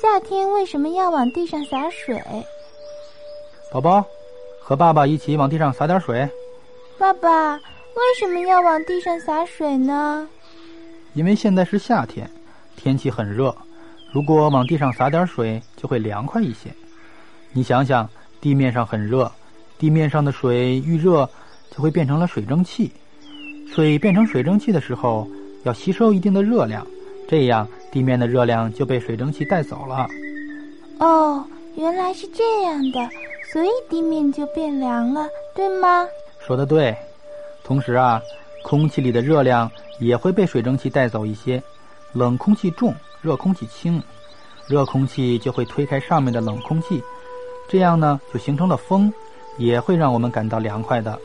夏天为什么要往地上洒水？宝宝，和爸爸一起往地上洒点水。爸爸，为什么要往地上洒水呢？因为现在是夏天，天气很热，如果往地上洒点水，就会凉快一些。你想想，地面上很热，地面上的水遇热就会变成了水蒸气。水变成水蒸气的时候，要吸收一定的热量，这样地面的热量就被水蒸气带走了。哦，原来是这样的，所以地面就变凉了，对吗？说的对。同时啊，空气里的热量也会被水蒸气带走一些，冷空气重，热空气轻，热空气就会推开上面的冷空气。这样呢，就形成了风，也会让我们感到凉快的。